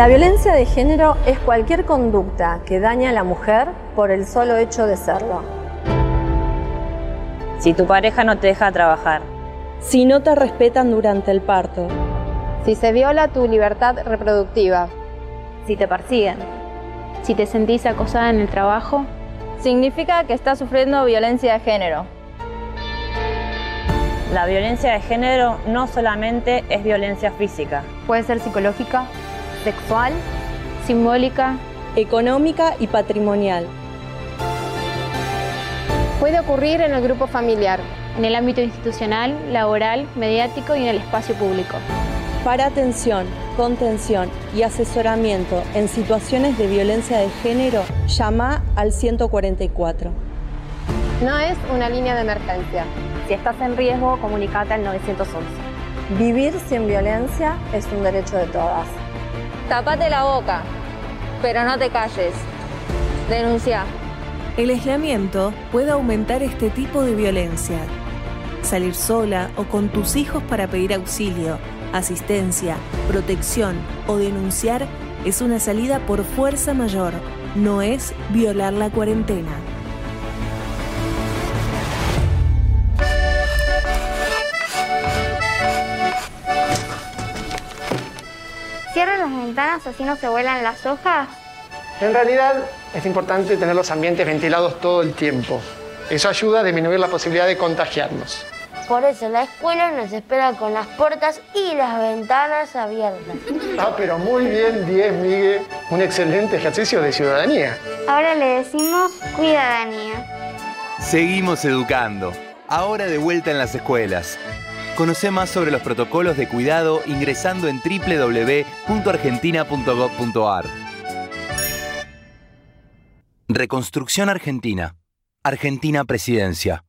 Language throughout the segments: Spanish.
La violencia de género es cualquier conducta que daña a la mujer por el solo hecho de serlo. Si tu pareja no te deja trabajar. Si no te respetan durante el parto. Si se viola tu libertad reproductiva. Si te persiguen. Si te sentís acosada en el trabajo. Significa que estás sufriendo violencia de género. La violencia de género no solamente es violencia física. Puede ser psicológica, sexual, simbólica, económica y patrimonial. Puede ocurrir en el grupo familiar, en el ámbito institucional, laboral, mediático y en el espacio público. Para atención, contención y asesoramiento en situaciones de violencia de género, llama al 144. No es una línea de emergencia. Si estás en riesgo, comunicate al 911. Vivir sin violencia es un derecho de todas. Tapate la boca, pero no te calles. Denuncia. El aislamiento puede aumentar este tipo de violencia. Salir sola o con tus hijos para pedir auxilio, asistencia, protección o denunciar es una salida por fuerza mayor, no es violar la cuarentena. Ventanas así no se vuelan las hojas. En realidad es importante tener los ambientes ventilados todo el tiempo. Eso ayuda a disminuir la posibilidad de contagiarnos. Por eso la escuela nos espera con las puertas y las ventanas abiertas. Ah, pero muy bien, 10, Miguel. Un excelente ejercicio de ciudadanía. Ahora le decimos cuidadanía. Seguimos educando. Ahora de vuelta en las escuelas. Conoce más sobre los protocolos de cuidado ingresando en www.argentina.gov.ar. Reconstrucción Argentina. Argentina Presidencia.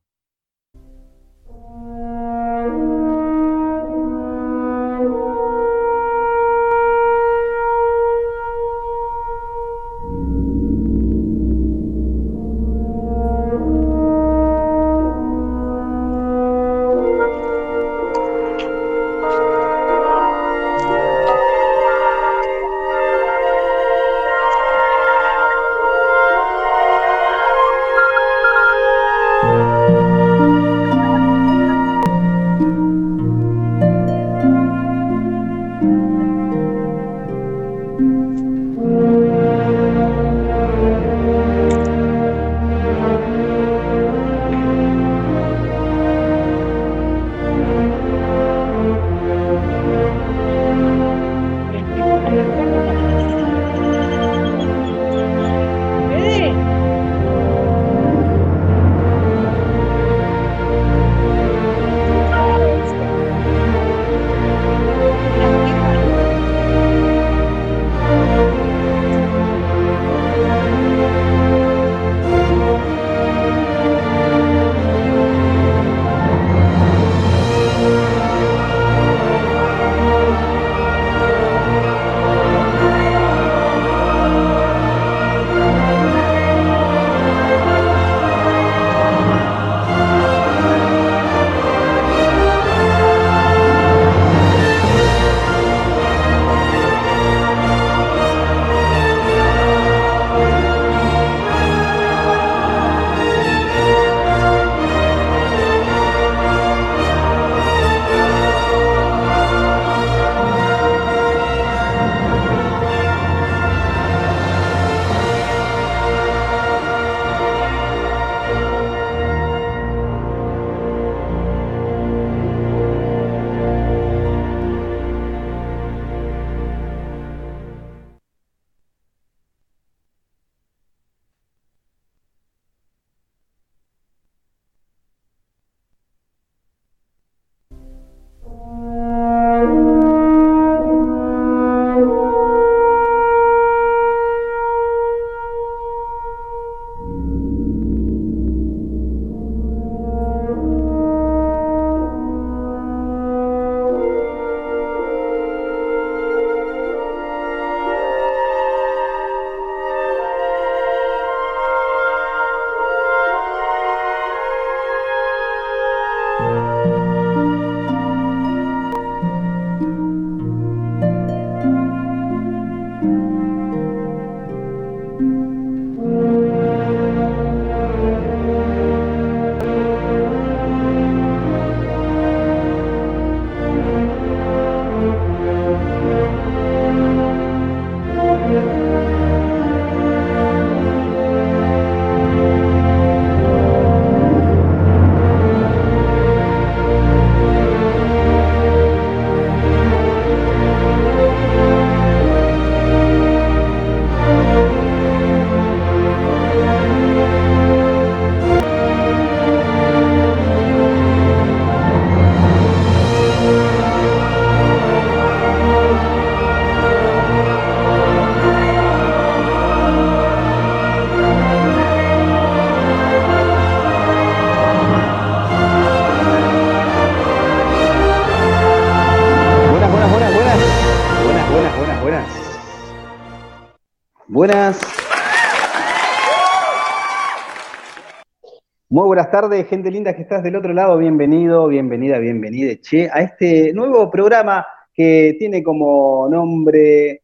Tardes, gente linda que estás del otro lado. Bienvenido, bienvenida, bienvenida, che, a este nuevo programa que tiene como nombre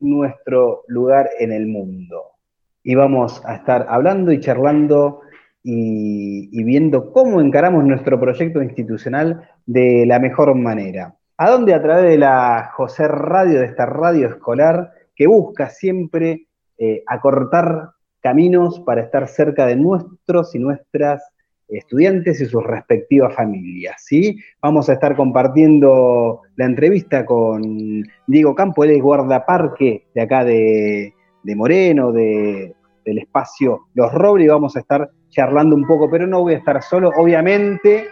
Nuestro lugar en el mundo. Y vamos a estar hablando y charlando y, viendo cómo encaramos nuestro proyecto institucional de la mejor manera. ¿A dónde? A través de la José Radio, de esta radio escolar que busca siempre eh, acortar caminos para estar cerca de nuestros y nuestras estudiantes y sus respectivas familias. ¿sí? Vamos a estar compartiendo la entrevista con Diego Campo, él es guardaparque de acá de, Moreno, del espacio Los Robles, y vamos a estar charlando un poco, pero no voy a estar solo, obviamente,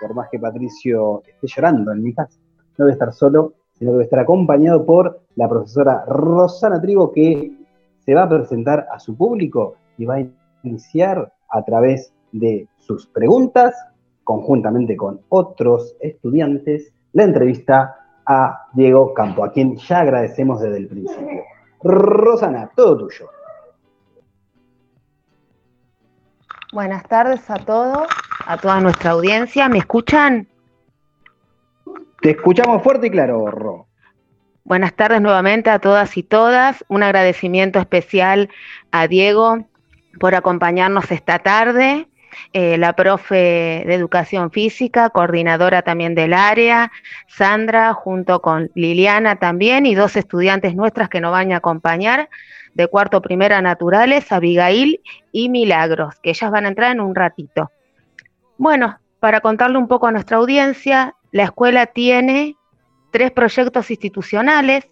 por más que Patricio esté llorando en mi casa, no voy a estar solo, sino que voy a estar acompañado por la profesora Rosana Trigo, que se va a presentar a su público y va a iniciar a través de sus preguntas, conjuntamente con otros estudiantes, la entrevista a Diego Campo, a quien ya agradecemos desde el principio. Rosana, todo tuyo. Buenas tardes a todos, a toda nuestra audiencia. ¿Me escuchan? Te escuchamos fuerte y claro, Ro. Buenas tardes nuevamente a todas y todas. Un agradecimiento especial a Diego por acompañarnos esta tarde. Eh, la profe de educación física, coordinadora también del área, Sandra, junto con Liliana también, y dos estudiantes nuestras que nos van a acompañar de cuarto primera naturales, Abigail y Milagros, que ellas van a entrar en un ratito. Bueno, para contarle un poco a nuestra audiencia, la escuela tiene tres proyectos institucionales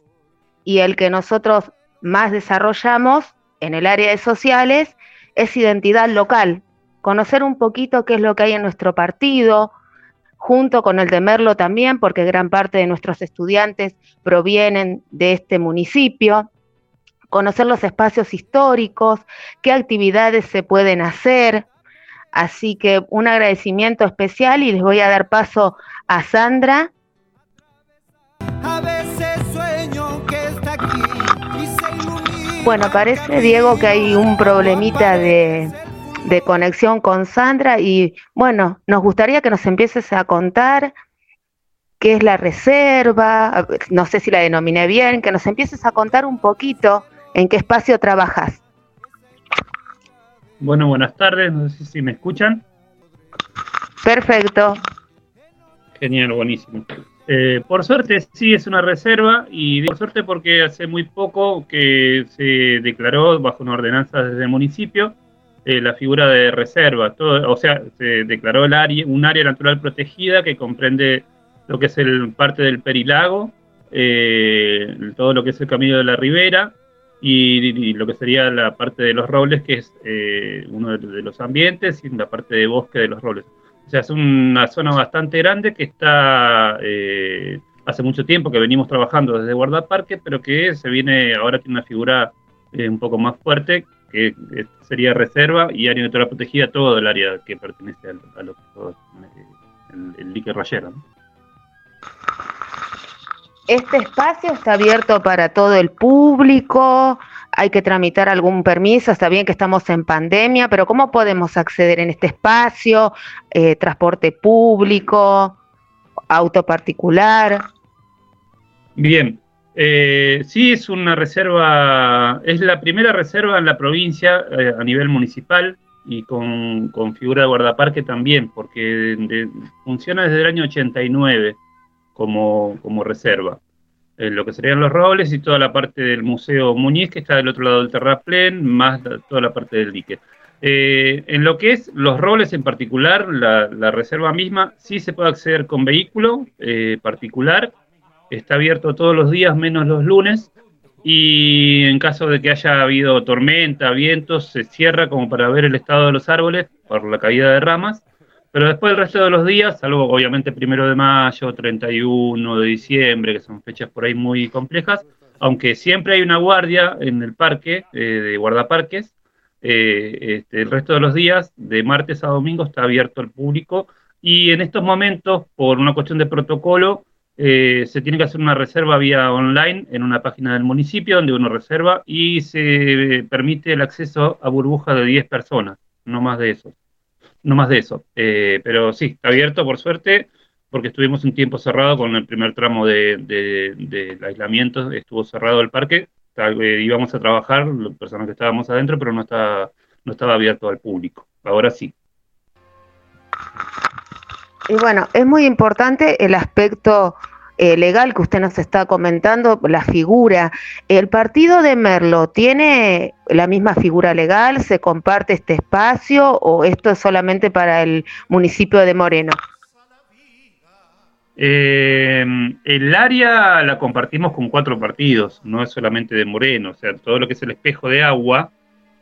y el que nosotros más desarrollamos en el área de sociales es identidad local, conocer un poquito qué es lo que hay en nuestro partido, junto con el de Merlo también, porque gran parte de nuestros estudiantes provienen de este municipio, conocer los espacios históricos, qué actividades se pueden hacer. Así que un agradecimiento especial y les voy a dar paso a Sandra. Bueno, parece, Diego, que hay un problemita de, de conexión con Sandra y bueno, nos gustaría que nos empieces a contar qué es la reserva, no sé si la denominé bien, que nos empieces a contar un poquito en qué espacio trabajas. Bueno, buenas tardes, no sé si me escuchan. Perfecto. Genial, buenísimo. Eh, por suerte sí es una reserva y por suerte porque hace muy poco que se declaró bajo una ordenanza desde el municipio eh, la figura de reserva. O sea, se declaró el área, un área natural protegida que comprende lo que es el parte del Perilago, eh, todo lo que es el Camino de la Ribera y, lo que sería la parte de los robles, que es uno de los ambientes, y la parte de bosque de los robles. O sea, es una zona bastante grande que está eh, hace mucho tiempo que venimos trabajando desde guardaparque, pero que se viene, ahora tiene una figura eh, un poco más fuerte, que eh, sería reserva y área natural protegida, todo el área que pertenece a, lo que es el, dique rayero. Este espacio está abierto para todo el público, hay que tramitar algún permiso, está bien que estamos en pandemia, pero ¿cómo podemos acceder en este espacio? Eh, ¿Transporte público? ¿Auto particular? Bien, eh, sí es una reserva, es la primera reserva en la provincia eh, a nivel municipal y con, figura de guardaparque también, porque funciona desde el año 89 como, como reserva. Eh, lo que serían los robles y toda la parte del Museo Muñiz, que está del otro lado del terraplén, más toda la parte del dique. Eh, en lo que es los robles en particular, la, reserva misma, sí se puede acceder con vehículo eh, particular, está abierto todos los días menos los lunes, y en caso de que haya habido tormenta, vientos, se cierra como para ver el estado de los árboles por la caída de ramas, pero después el resto de los días, salvo obviamente primero de mayo, 31 de diciembre, que son fechas por ahí muy complejas, aunque siempre hay una guardia en el parque, eh, de guardaparques, eh, este, el resto de los días, de martes a domingo, está abierto al público y en estos momentos, por una cuestión de protocolo, eh, se tiene que hacer una reserva vía online en una página del municipio donde uno reserva y se permite el acceso a burbujas de 10 personas, no más de eso. No más de eso. Eh, pero sí, está abierto por suerte porque estuvimos un tiempo cerrado con el primer tramo del de, aislamiento, estuvo cerrado el parque, eh, íbamos a trabajar, las personas que estábamos adentro, pero no estaba, no estaba abierto al público. Ahora sí. Y bueno, es muy importante el aspecto eh, legal que usted nos está comentando, la figura. ¿El partido de Merlo tiene la misma figura legal? ¿Se comparte este espacio o esto es solamente para el municipio de Moreno? Eh, el área la compartimos con cuatro partidos, no es solamente de Moreno, o sea, todo lo que es el espejo de agua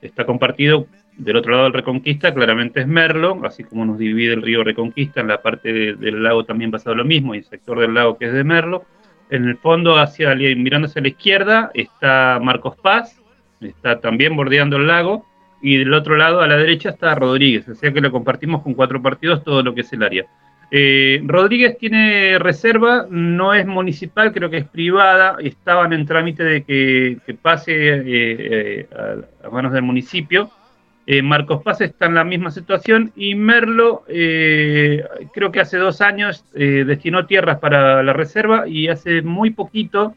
está compartido del otro lado del Reconquista, claramente es Merlo, así como nos divide el río Reconquista, en la parte del lago también pasa lo mismo, y el sector del lago que es de Merlo. En el fondo, hacia mirándose a la izquierda, está Marcos Paz, está también bordeando el lago, y del otro lado, a la derecha, está Rodríguez, o sea que lo compartimos con cuatro partidos todo lo que es el área. Eh, Rodríguez tiene reserva, no es municipal, creo que es privada, estaban en trámite de que, pase eh, eh, a, manos del municipio. Marcos Paz está en la misma situación y Merlo, creo que hace dos años destinó tierras para la reserva y hace muy poquito,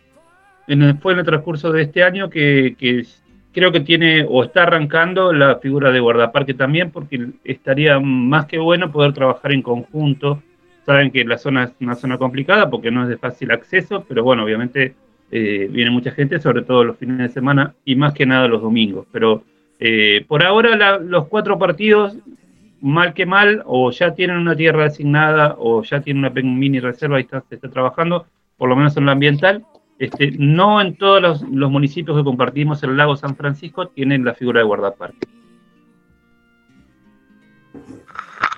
fue en el transcurso de este año, que, que creo que tiene o está arrancando la figura de guardaparque también, porque estaría más que bueno poder trabajar en conjunto. Saben que la zona es una zona complicada porque no es de fácil acceso, pero bueno, obviamente eh, viene mucha gente, sobre todo los fines de semana y más que nada los domingos. Pero eh, por ahora los cuatro partidos, mal que mal, o ya tienen una tierra designada o ya tienen una mini reserva y está, se está trabajando, por lo menos en lo ambiental, este, no en todos los, municipios que compartimos el lago San Francisco tienen la figura de guardaparque.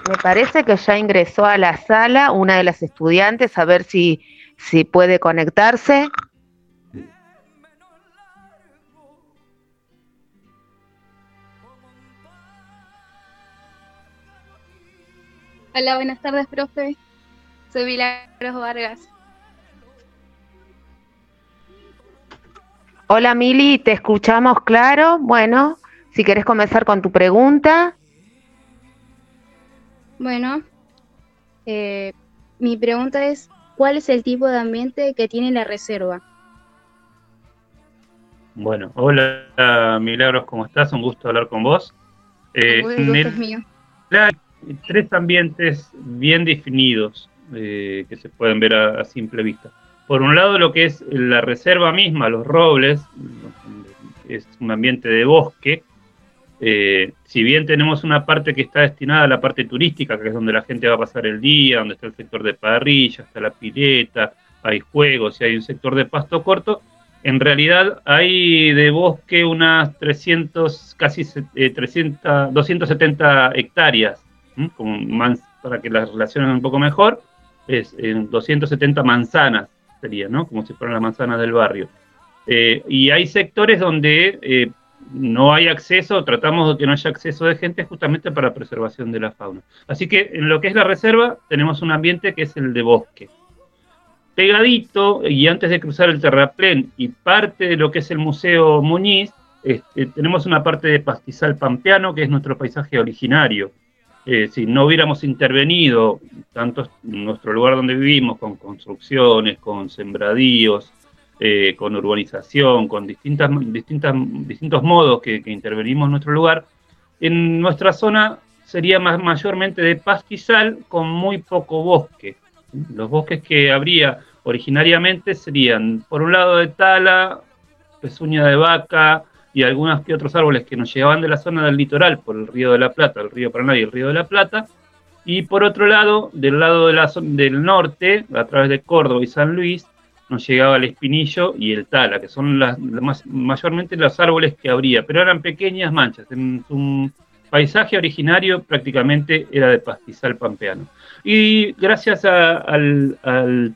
Me parece que ya ingresó a la sala una de las estudiantes a ver si, si puede conectarse. Hola, buenas tardes, profe. Soy Milagros Vargas. Hola Mili, te escuchamos claro. Bueno, si quieres comenzar con tu pregunta. Bueno, eh, mi pregunta es, ¿cuál es el tipo de ambiente que tiene la reserva? Bueno, hola Milagros, ¿cómo estás? Un gusto hablar con vos. Eh, es mío. Tres ambientes bien definidos eh, que se pueden ver a simple vista. Por un lado lo que es la reserva misma, los robles, es un ambiente de bosque, eh, si bien tenemos una parte que está destinada a la parte turística, que es donde la gente va a pasar el día, donde está el sector de parrilla, está la pileta, hay juegos y hay un sector de pasto corto, en realidad hay de bosque unas 300, casi 300, eh, 270 hectáreas, como para que las relaciones un poco mejor, es 270 eh, manzanas sería, ¿no? Como si fueran las manzanas del barrio. Eh, y hay sectores donde eh, no hay acceso, tratamos de que no haya acceso de gente justamente para preservación de la fauna. Así que en lo que es la reserva tenemos un ambiente que es el de bosque. Pegadito, y antes de cruzar el terraplén y parte de lo que es el Museo Muñiz, este, tenemos una parte de pastizal pampeano, que es nuestro paisaje originario. Eh, si no hubiéramos intervenido tanto en nuestro lugar donde vivimos, con construcciones, con sembradíos, eh, con urbanización, con distintas, distintas, distintos modos que, intervenimos en nuestro lugar, en nuestra zona sería más, mayormente de pastizal con muy poco bosque. Los bosques que habría originariamente serían, por un lado, de tala, pezuña de vaca, y algunos que otros árboles que nos llevaban de la zona del litoral por el río de la Plata, el río Paraná y el río de la Plata, y por otro lado, del lado de la, del norte, a través de Córdoba y San Luis, nos llegaba el espinillo y el tala, que son las, mayormente los árboles que habría, pero eran pequeñas manchas. En su paisaje originario prácticamente era de pastizal pampeano. Y gracias al,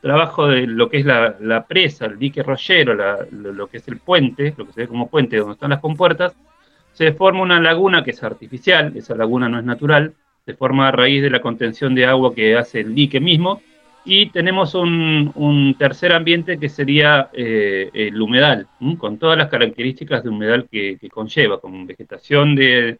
trabajo de lo que es la, presa, el dique rollero, lo, que es el puente, lo que se ve como puente donde están las compuertas, se forma una laguna que es artificial, esa laguna no es natural, se forma a raíz de la contención de agua que hace el dique mismo, Y tenemos un, tercer ambiente que sería eh, el humedal, con todas las características de humedal que, conlleva, con vegetación de,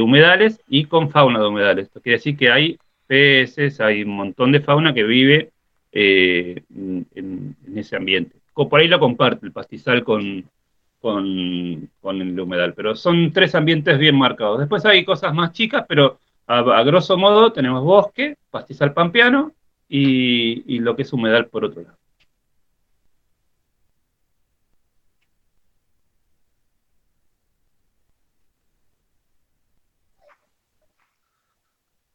humedales y con fauna de humedales. Esto quiere decir que hay peces, hay un montón de fauna que vive eh, en, ese ambiente. Por ahí lo comparte el pastizal con, con, el humedal, pero son tres ambientes bien marcados. Después hay cosas más chicas, pero a, grosso modo tenemos bosque, pastizal pampeano y, lo que es humedal por otro lado.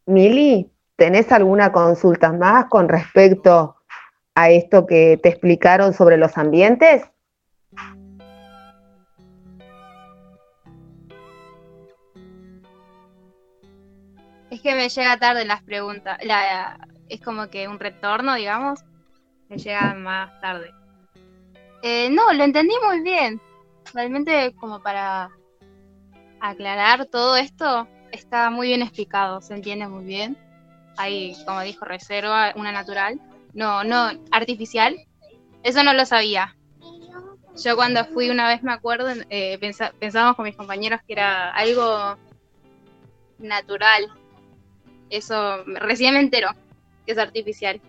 Mili, ¿tenés alguna consulta más con respecto a esto que te explicaron sobre los ambientes? Es que me llega tarde las preguntas, la, es como que un retorno, digamos, me llega más tarde. Eh, no, lo entendí muy bien. Realmente como para aclarar todo esto, está muy bien explicado, se entiende muy bien. Hay, como dijo, reserva, una natural, no, no artificial. Eso no lo sabía. Yo cuando fui una vez me acuerdo, eh, pensábamos con mis compañeros que era algo natural. Eso recién me entero es artificial.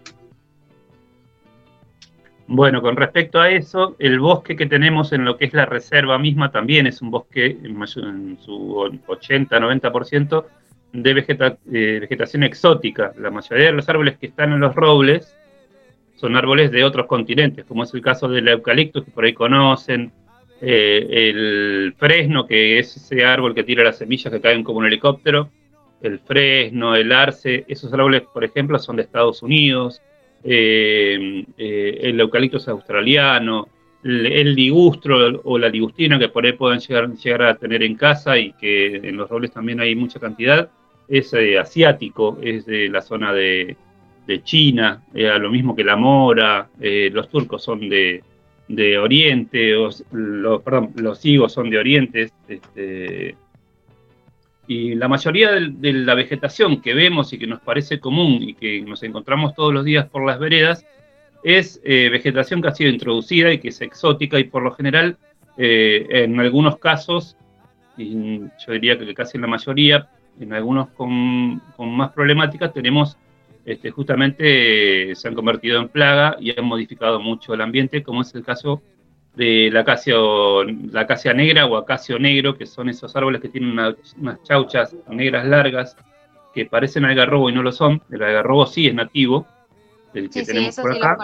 Bueno, con respecto a eso, el bosque que tenemos en lo que es la reserva misma también es un bosque en, su 80-90% de vegetación exótica. La mayoría de los árboles que están en los robles son árboles de otros continentes, como es el caso del eucalipto que por ahí conocen, eh, el fresno, que es ese árbol que tira las semillas que caen como un helicóptero, el fresno, el arce, esos árboles, por ejemplo, son de Estados Unidos, eh, eh, el eucalipto es australiano, el, ligustro o la ligustina que por ahí pueden llegar, llegar, a tener en casa y que en los robles también hay mucha cantidad, es eh, asiático, es de la zona de, China, lo mismo que la mora, los turcos son de, Oriente, perdón, los higos son de Oriente, este, y la mayoría de, la vegetación que vemos y que nos parece común y que nos encontramos todos los días por las veredas es eh, vegetación que ha sido introducida y que es exótica y por lo general eh, en algunos casos, y yo diría que casi en la mayoría, en algunos con, más problemáticas, tenemos este, justamente se han convertido en plaga y han modificado mucho el ambiente, como es el caso de la acacia, la acacia negra o acacio negro, que son esos árboles que tienen unas chauchas negras largas que parecen algarrobo y no lo son. El algarrobo sí es nativo, el que tenemos por acá.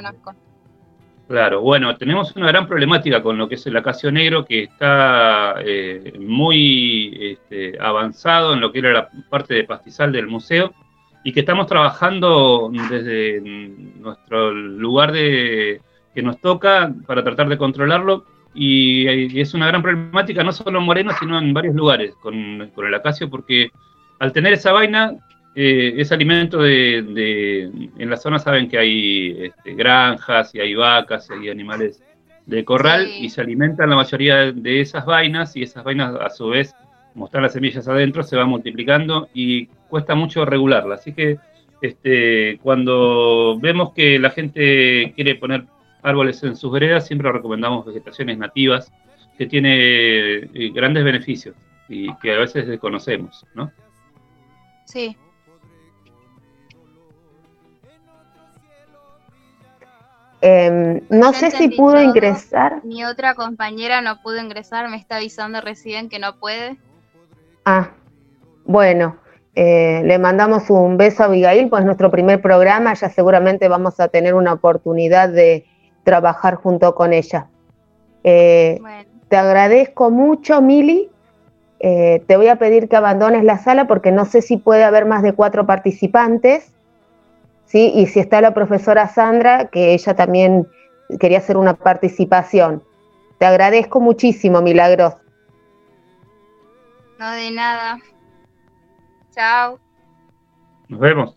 Claro, bueno, tenemos una gran problemática con lo que es el acacio negro que está eh, muy este, avanzado en lo que era la parte de pastizal del museo y que estamos trabajando desde nuestro lugar de, que nos toca para tratar de controlarlo y, es una gran problemática no solo en Moreno, sino en varios lugares con, el acacio, porque al tener esa vaina, eh, ese alimento de, en la zona saben que hay este, granjas y hay vacas y hay animales de corral y se alimentan la mayoría de esas vainas y esas vainas a su vez, como están las semillas adentro, se van multiplicando y cuesta mucho regularla. Así que este, cuando vemos que la gente quiere poner árboles en sus veredas, siempre recomendamos vegetaciones nativas que tiene eh, grandes beneficios y que a veces desconocemos, ¿no? Sí. Em, no sé si pudo ingresar. Mi otra compañera no pudo ingresar, me está avisando recién que no puede. Ah, bueno, eh, le mandamos un beso a Abigail, pues nuestro primer programa, ya seguramente vamos a tener una oportunidad de, trabajar junto con ella. Eh, te agradezco mucho, Mili. Eh, te voy a pedir que abandones la sala porque no sé si puede haber más de cuatro participantes. ¿Sí? Y si está la profesora Sandra, que ella también quería hacer una participación. Te agradezco muchísimo, Milagros. No, de nada. Chao. Nos vemos.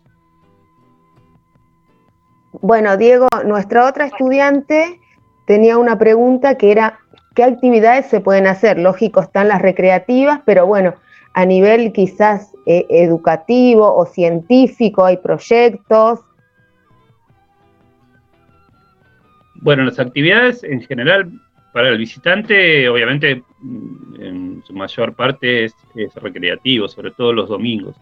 Bueno, Diego, nuestra otra estudiante tenía una pregunta que era, ¿qué actividades se pueden hacer? Lógico, están las recreativas, pero bueno, a nivel quizás eh, educativo o científico hay proyectos. bueno, las actividades en general para el visitante, obviamente, mm, en su mayor parte es, recreativo, sobre todo los domingos,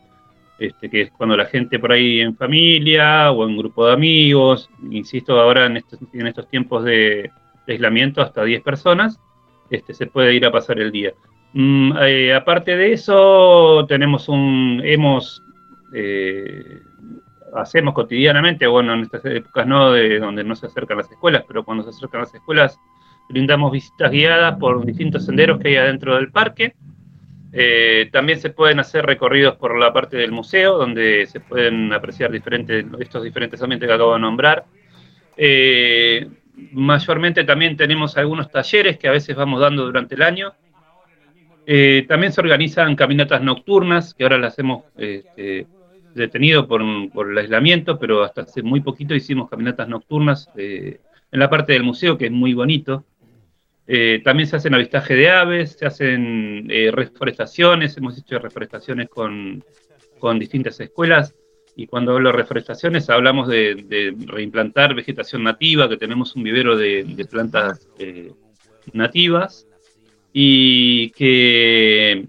este, que es cuando la gente por ahí en familia o en grupo de amigos, insisto, ahora en estos, tiempos de, aislamiento hasta 10 personas, este, se puede ir a pasar el día. Mm, eh, aparte de eso, tenemos un, hemos, eh, hacemos cotidianamente, bueno, en estas épocas no, de donde no se acercan las escuelas, pero cuando se acercan las escuelas, brindamos visitas guiadas por distintos senderos que hay adentro del parque. Eh, también se pueden hacer recorridos por la parte del museo, donde se pueden apreciar diferentes, estos diferentes ambientes que acabo de nombrar. mayormente también tenemos algunos talleres que a veces vamos dando durante el año, eh, también se organizan caminatas nocturnas, que ahora las hemos este, detenido por, el aislamiento, pero hasta hace muy poquito hicimos caminatas nocturnas eh, en la parte del museo, que es muy bonito. Eh, también se hacen avistaje de aves, se hacen reforestaciones, hemos hecho reforestaciones con, distintas escuelas, y cuando hablo de reforestaciones hablamos de, reimplantar vegetación nativa, que tenemos un vivero de plantas nativas, y que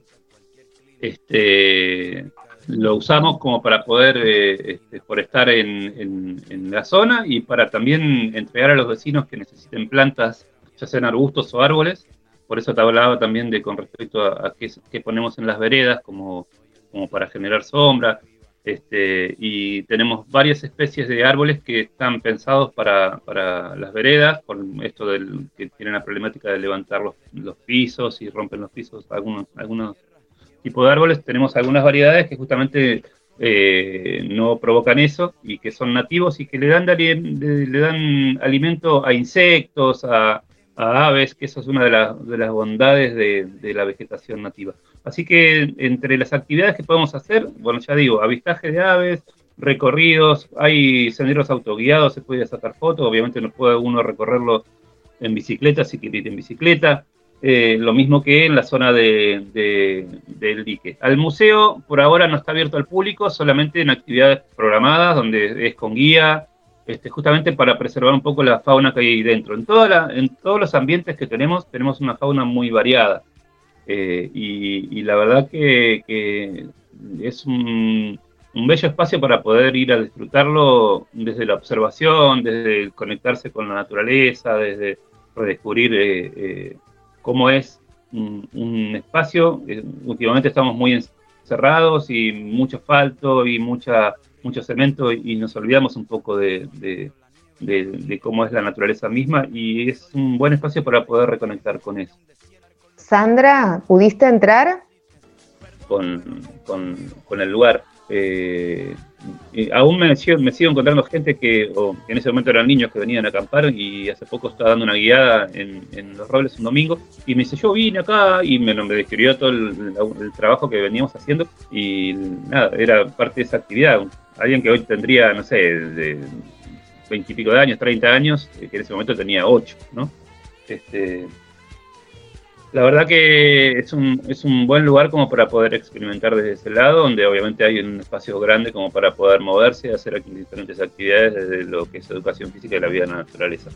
este, lo usamos como para poder eh, este, forestar en, la zona y para también entregar a los vecinos que necesiten plantas, ya sean arbustos o árboles. Por eso te hablaba también de con respecto a, qué, ponemos en las veredas como, como para generar sombra. Este, y tenemos varias especies de árboles que están pensados para, las veredas, por esto del, que tienen la problemática de levantar los, pisos y rompen los pisos, algunos, algunos tipos de árboles. Tenemos algunas variedades que justamente eh, no provocan eso y que son nativos y que le dan, le dan alimento a insectos, a, aves, que eso es una de, de las bondades de la vegetación nativa. Así que entre las actividades que podemos hacer, bueno, ya digo, avistaje de aves, recorridos, hay senderos autoguiados, se puede sacar fotos, obviamente no puede uno recorrerlo en bicicleta si quiere ir en bicicleta, eh, lo mismo que en la zona de, del dique. Al museo por ahora no está abierto al público, solamente en actividades programadas, donde es con guía, este, justamente para preservar un poco la fauna que hay ahí dentro. En, toda en todos los ambientes que tenemos, tenemos una fauna muy variada. Eh, y, la verdad que, es un, bello espacio para poder ir a disfrutarlo desde la observación, desde conectarse con la naturaleza, desde redescubrir eh, eh, cómo es un, espacio. últimamente estamos muy encerrados y mucho asfalto y mucha, mucho cemento y nos olvidamos un poco de cómo es la naturaleza misma y es un buen espacio para poder reconectar con eso. Sandra, ¿pudiste entrar? Con, el lugar. Eh, aún me sigo, encontrando gente que, en ese momento eran niños que venían a acampar y hace poco estaba dando una guiada en, Los Robles un domingo y me dice, yo vine acá y me, describió todo el, trabajo que veníamos haciendo y nada, era parte de esa actividad. Alguien que hoy tendría, no sé, de veintipico de años, 30 años, que en ese momento tenía ocho, ¿no? Este, la verdad que es un, es un buen lugar como para poder experimentar desde ese lado, donde obviamente hay un espacio grande como para poder moverse y hacer aquí diferentes actividades desde lo que es educación física y la vida en la naturaleza.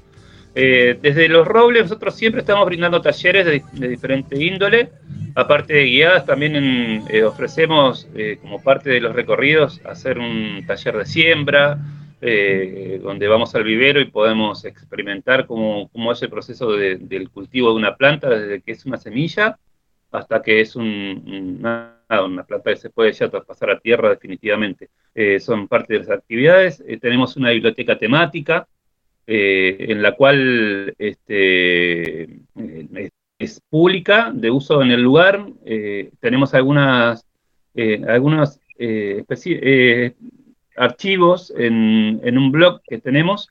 Eh, desde Los Robles nosotros siempre estamos brindando talleres de, de diferente índole, aparte de guiadas también eh, ofrecemos eh, como parte de los recorridos hacer un taller de siembra, eh, donde vamos al vivero y podemos experimentar cómo, cómo es el proceso del cultivo de una planta, desde que es una semilla hasta que es una, planta que se puede ya traspasar a tierra definitivamente. Eh, son parte de las actividades. Eh, tenemos una biblioteca temática en la cual este, es pública, de uso en el lugar. tenemos algunas, algunas archivos en, un blog que tenemos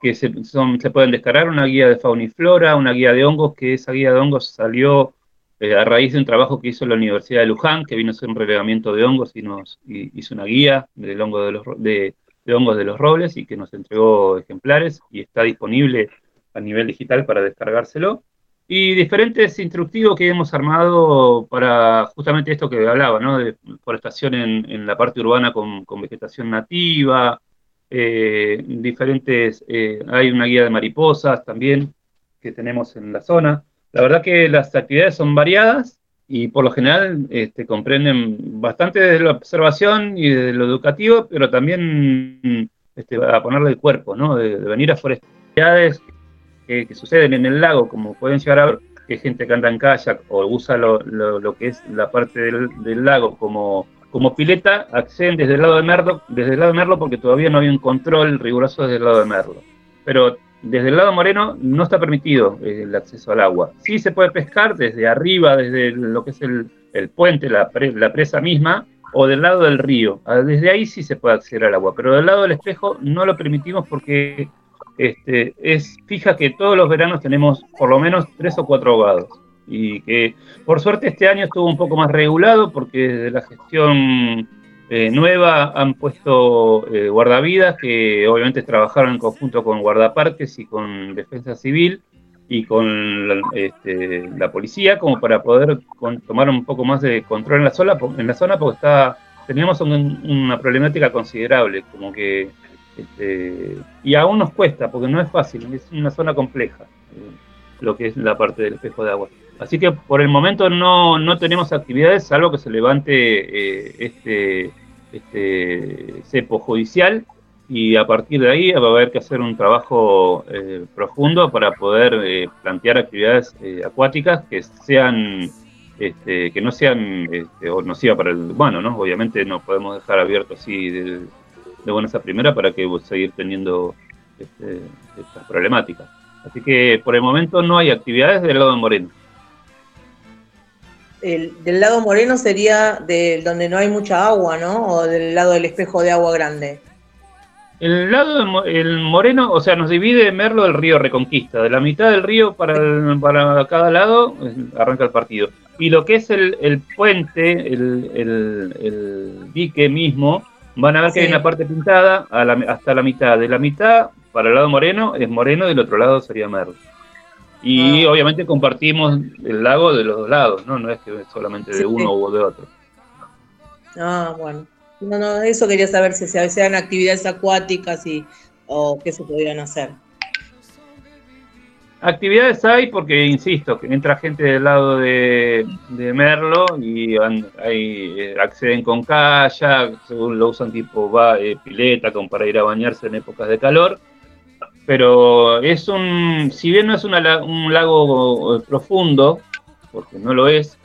que se, son, se pueden descargar, una guía de fauna y flora, una guía de hongos, que esa guía de hongos salió eh, a raíz de un trabajo que hizo la Universidad de Luján, que vino a hacer un relevamiento de hongos y nos hizo una guía del de, los, de hongos de los robles y que nos entregó ejemplares y está disponible a nivel digital para descargárselo y diferentes instructivos que hemos armado para justamente esto que hablaba, ¿no? De forestación en, en la parte urbana con, con vegetación nativa, eh, diferentes, hay una guía de mariposas también que tenemos en la zona. La verdad que las actividades son variadas y por lo general este, comprenden bastante desde la observación y desde lo educativo, pero también este, a ponerle el cuerpo, ¿no? De, venir a forestalidades que, que, suceden en el lago, como pueden llegar a ver, que gente que anda en kayak o usa lo, lo, que es la parte del, del, lago como, como pileta, acceden desde el lado de Merlo, desde el lado de Merlo porque todavía no hay un control riguroso desde el lado de Merlo. Pero desde el lado moreno no está permitido eh, el acceso al agua. Sí se puede pescar desde arriba, desde lo que es el, el puente, la, la, presa misma, o del lado del río. Ah, desde ahí sí se puede acceder al agua, pero del lado del espejo no lo permitimos porque este, es fija que todos los veranos tenemos por lo menos tres o cuatro ahogados. Y que por suerte este año estuvo un poco más regulado porque desde la gestión eh, nueva han puesto eh, guardavidas que obviamente trabajaron en conjunto con guardaparques y con defensa civil y con la, este, la policía como para poder tomar un poco más de control en la zona, en la zona porque teníamos una problemática considerable, como que este, y aún nos cuesta porque no es fácil, es una zona compleja eh, lo que es la parte del espejo de agua. Así que por el momento no, no tenemos actividades, salvo que se levante eh, este, este cepo judicial y a partir de ahí va a haber que hacer un trabajo eh, profundo para poder plantear actividades acuáticas que sean este, que no sean este, nocivas para el humano, ¿no? Obviamente no podemos dejar abierto así de, de buenas a primera para que seguir teniendo este, estas problemáticas. Así que por el momento no hay actividades del lado de Moreno del lado moreno sería de donde no hay mucha agua, ¿no? O del lado del espejo de agua grande. El lado el moreno, o sea, nos divide Merlo del río Reconquista. De la mitad del río para, para cada lado arranca el partido. Y lo que es el, puente, el, dique mismo, van a ver que hay una parte pintada hasta la mitad. De la mitad para el lado moreno es moreno, del otro lado sería Merlo. Y ah. obviamente compartimos el lago de los dos lados, ¿no? No es que solamente de uno o de otro. Ah, bueno. No, no, eso quería saber si se hacían actividades acuáticas y, o qué se podían hacer. Actividades hay porque, insisto, que entra gente del lado de, Merlo y hay, eh, acceden con kayak, según lo usan tipo va, eh, pileta para ir a bañarse en épocas de calor pero es un, si bien no es un lago profundo, porque no lo es,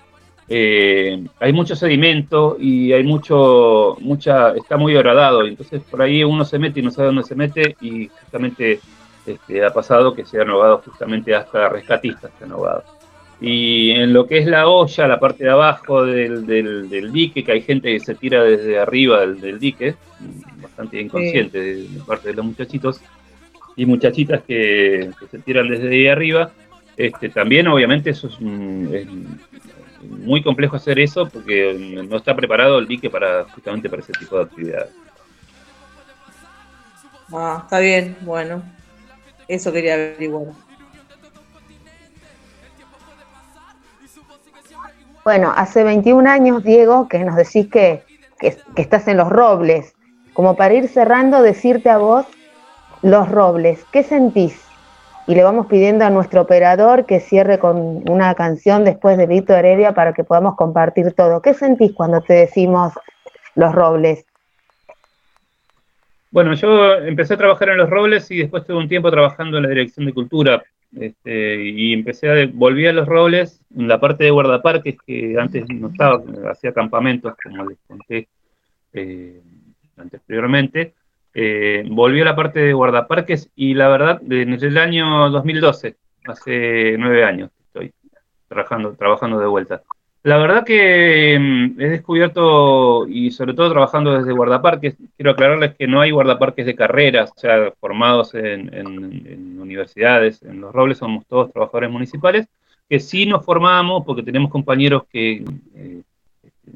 eh, hay mucho sedimento y hay mucho, mucha, está muy horadado, entonces por ahí uno se mete y no sabe dónde se mete y justamente este, ha pasado que se han ahogado justamente hasta rescatistas se han ahogado. Y en lo que es la olla, la parte de abajo del, del, dique, que hay gente que se tira desde arriba del, dique, bastante inconsciente de parte de los muchachitos, y muchachitas que, se tiran desde ahí arriba. Este, también obviamente eso es, muy complejo hacer eso porque no está preparado el dique para justamente para ese tipo de actividades. Ah, está bien, bueno. Eso quería averiguar. Bueno, hace 21 años, Diego, que nos decís que, que, estás en los robles. Como para ir cerrando, decirte a vos los Robles, ¿qué sentís? Y le vamos pidiendo a nuestro operador que cierre con una canción después de Víctor Heredia para que podamos compartir todo. ¿Qué sentís cuando te decimos Los Robles? Bueno, yo empecé a trabajar en Los Robles y después tuve un tiempo trabajando en la Dirección de Cultura. Este, y empecé a, volví a Los Robles en la parte de guardaparques que antes no estaba, hacía campamentos, como les conté eh, anteriormente eh, volvió a la parte de guardaparques y la verdad, desde el año 2012, hace nueve años estoy trabajando, trabajando de vuelta. La verdad que mm, he descubierto, y sobre todo trabajando desde guardaparques, quiero aclararles que no hay guardaparques de carreras, o sea, formados en, universidades, en Los Robles somos todos trabajadores municipales, que sí nos formamos porque tenemos compañeros que eh,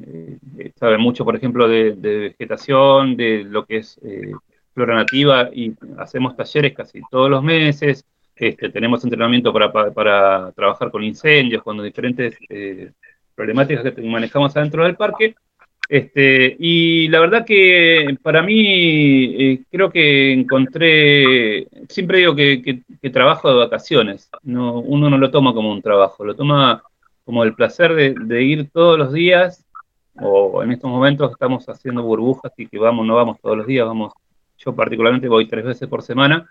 eh, saben mucho, por ejemplo, de, vegetación, de lo que es eh, flora nativa y hacemos talleres casi todos los meses. Este, tenemos entrenamiento para, trabajar con incendios, con diferentes eh, problemáticas que manejamos adentro del parque. Este, y la verdad que para mí eh, creo que encontré, siempre digo que, trabajo de vacaciones, no, uno no lo toma como un trabajo, lo toma como el placer de, ir todos los días, o en estos momentos estamos haciendo burbujas y que vamos, no vamos todos los días, vamos, yo particularmente voy tres veces por semana,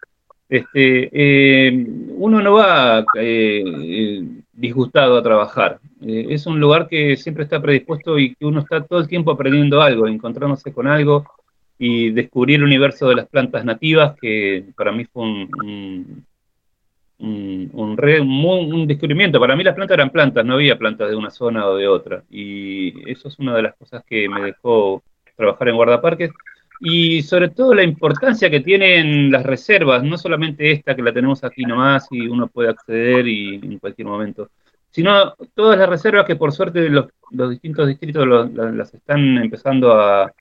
este, eh, uno no va eh, disgustado a trabajar. Eh, es un lugar que siempre está predispuesto y que uno está todo el tiempo aprendiendo algo, encontrándose con algo y descubrir el universo de las plantas nativas, que para mí fue un, un, un, descubrimiento. Para mí las plantas eran plantas, no había plantas de una zona o de otra. Y eso es una de las cosas que me dejó trabajar en guardaparques y sobre todo la importancia que tienen las reservas, no solamente esta que la tenemos aquí nomás y uno puede acceder y en cualquier momento, sino todas las reservas que por suerte los, los distintos distritos las están empezando a,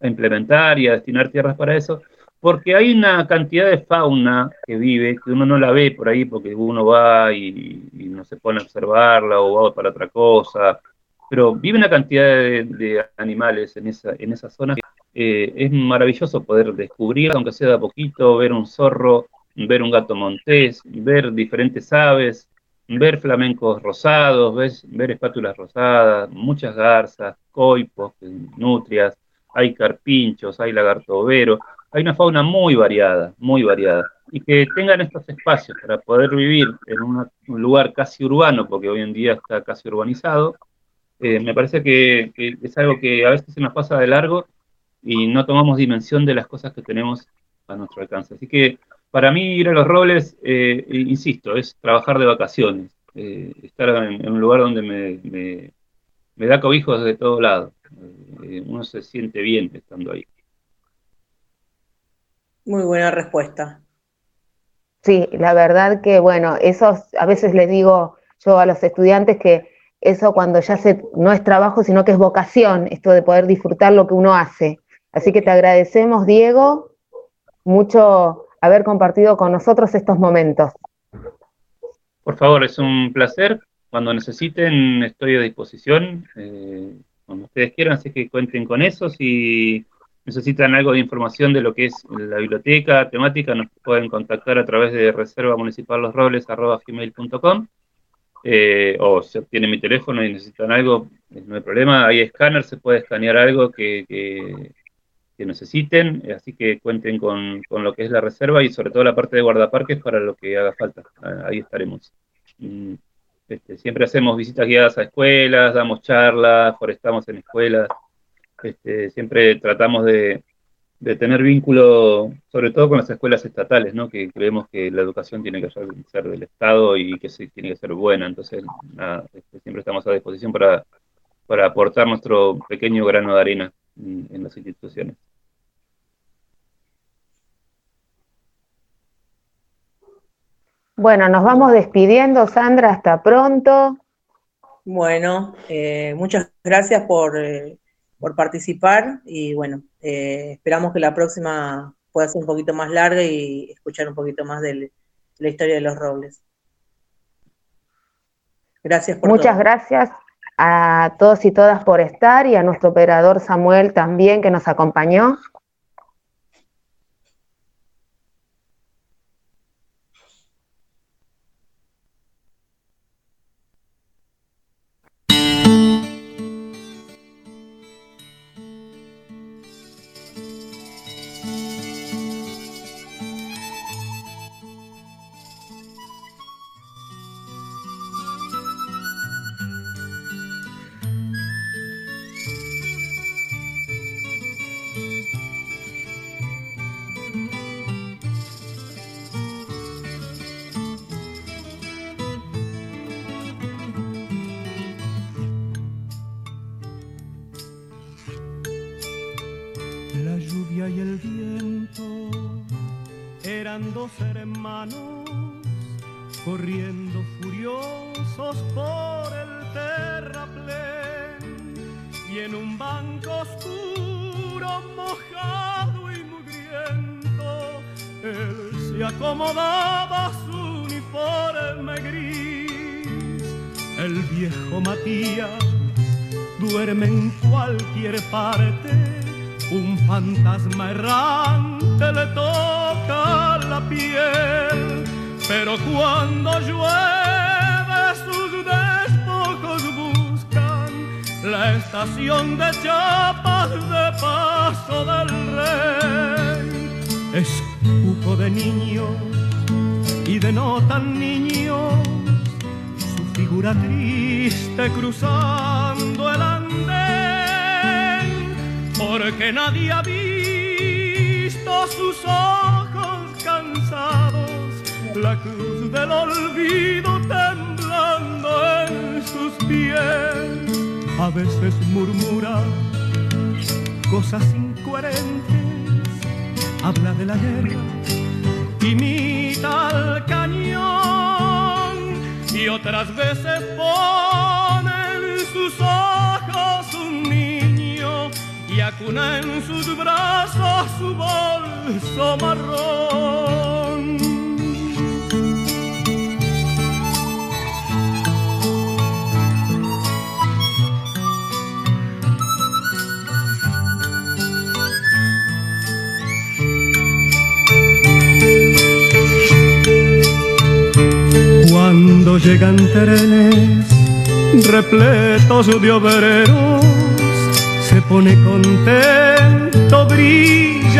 implementar y a destinar tierras para eso, porque hay una cantidad de fauna que vive, que uno no la ve por ahí porque uno va y, no se pone a observarla o va para otra cosa, pero vive una cantidad de, animales en esa, en esa zona eh, es maravilloso poder descubrir, aunque sea de a poquito, ver un zorro, ver un gato montés, ver diferentes aves, ver flamencos rosados, ver, espátulas rosadas, muchas garzas, coipos, nutrias, hay carpinchos, hay lagarto overo, hay una fauna muy variada, muy variada. Y que tengan estos espacios para poder vivir en un lugar casi urbano, porque hoy en día está casi urbanizado, eh, me parece que, es algo que a veces se nos pasa de largo y no tomamos dimensión de las cosas que tenemos a nuestro alcance. Así que para mí ir a los robles, eh, insisto, es trabajar de vacaciones, eh, estar en, un lugar donde me, me, da cobijo desde todo lado. Eh, uno se siente bien estando ahí. Muy buena respuesta. Sí, la verdad que, bueno, eso a veces les digo yo a los estudiantes que eso cuando ya se, no es trabajo, sino que es vocación, esto de poder disfrutar lo que uno hace. Así que te agradecemos, Diego, mucho haber compartido con nosotros estos momentos. Por favor, es un placer. Cuando necesiten, estoy a disposición. Eh, cuando ustedes quieran, así que cuenten con eso. Si necesitan algo de información de lo que es la biblioteca temática, nos pueden contactar a través de reserva eh, o si obtienen mi teléfono y necesitan algo, no hay problema. Hay escáner, se puede escanear algo que necesiten, eh, así que cuenten con, lo que es la reserva y sobre todo la parte de guardaparques para lo que haga falta. Ah, ahí estaremos. Mm, este, siempre hacemos visitas guiadas a escuelas, damos charlas, forestamos en escuelas. Este, siempre tratamos de, tener vínculo, sobre todo con las escuelas estatales, ¿no? que creemos que la educación tiene que ser del Estado y que tiene que ser buena. Entonces, este, siempre estamos a disposición para, para aportar nuestro pequeño grano de arena en las instituciones. Bueno, nos vamos despidiendo, Sandra, hasta pronto. Bueno, eh, muchas gracias eh, por, participar y bueno, eh, esperamos que la próxima pueda ser un poquito más larga y escuchar un poquito más de la historia de los robles. Gracias por Muchas gracias a todos y todas por estar y a nuestro operador Samuel también que nos acompañó. somos hermanos, corriendo furiosos por el terraplén y en un banco oscuro, mojado y mugriento, él se acomodaba su uniforme gris. El viejo Matías duerme en cualquier parte, un fantasma errante le toca la piel, pero cuando llueve sus despojos buscan la estación de chapas de paso del rey. Es cuco de niño y de no tan niños su figura triste cruzando el andén, porque nadie ha visto sus ojos la cruz del olvido temblando en sus pies. A veces murmura cosas incoherentes, habla de la guerra imita al cañón y otras veces pone en sus ojos un niño y acuna en sus brazos su bolso marrón. Cuando llegan trenes repletos de obreros, se pone contento, brilla